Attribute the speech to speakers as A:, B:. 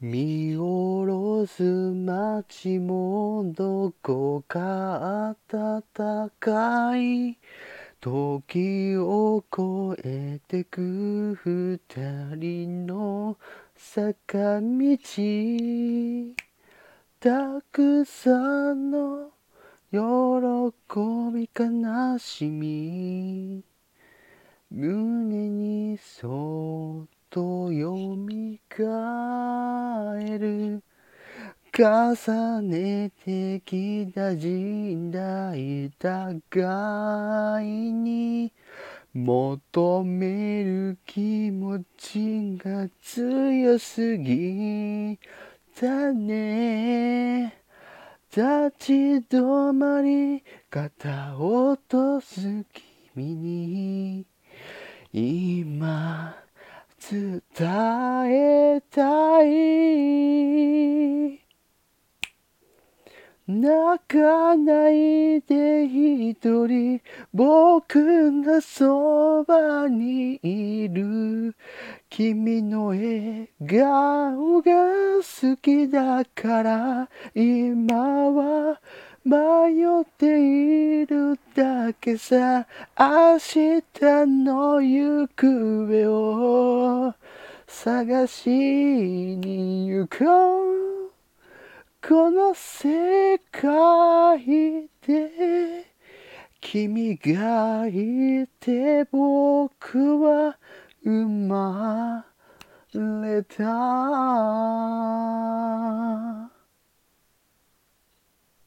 A: 見下ろす街もどこか暖かい。時を越えてく二人の坂道。たくさんの喜び悲しみ。胸にそっと読み返る重ねてきた時代互いに求める気持ちが強すぎたね。立ち止まり肩を落とす君に今伝えたい泣かないで一人僕がそばにいる君の笑顔が好きだから今は迷っているだけさ明日の行方を探しに行こう。この世界で君がいて僕は生まれた。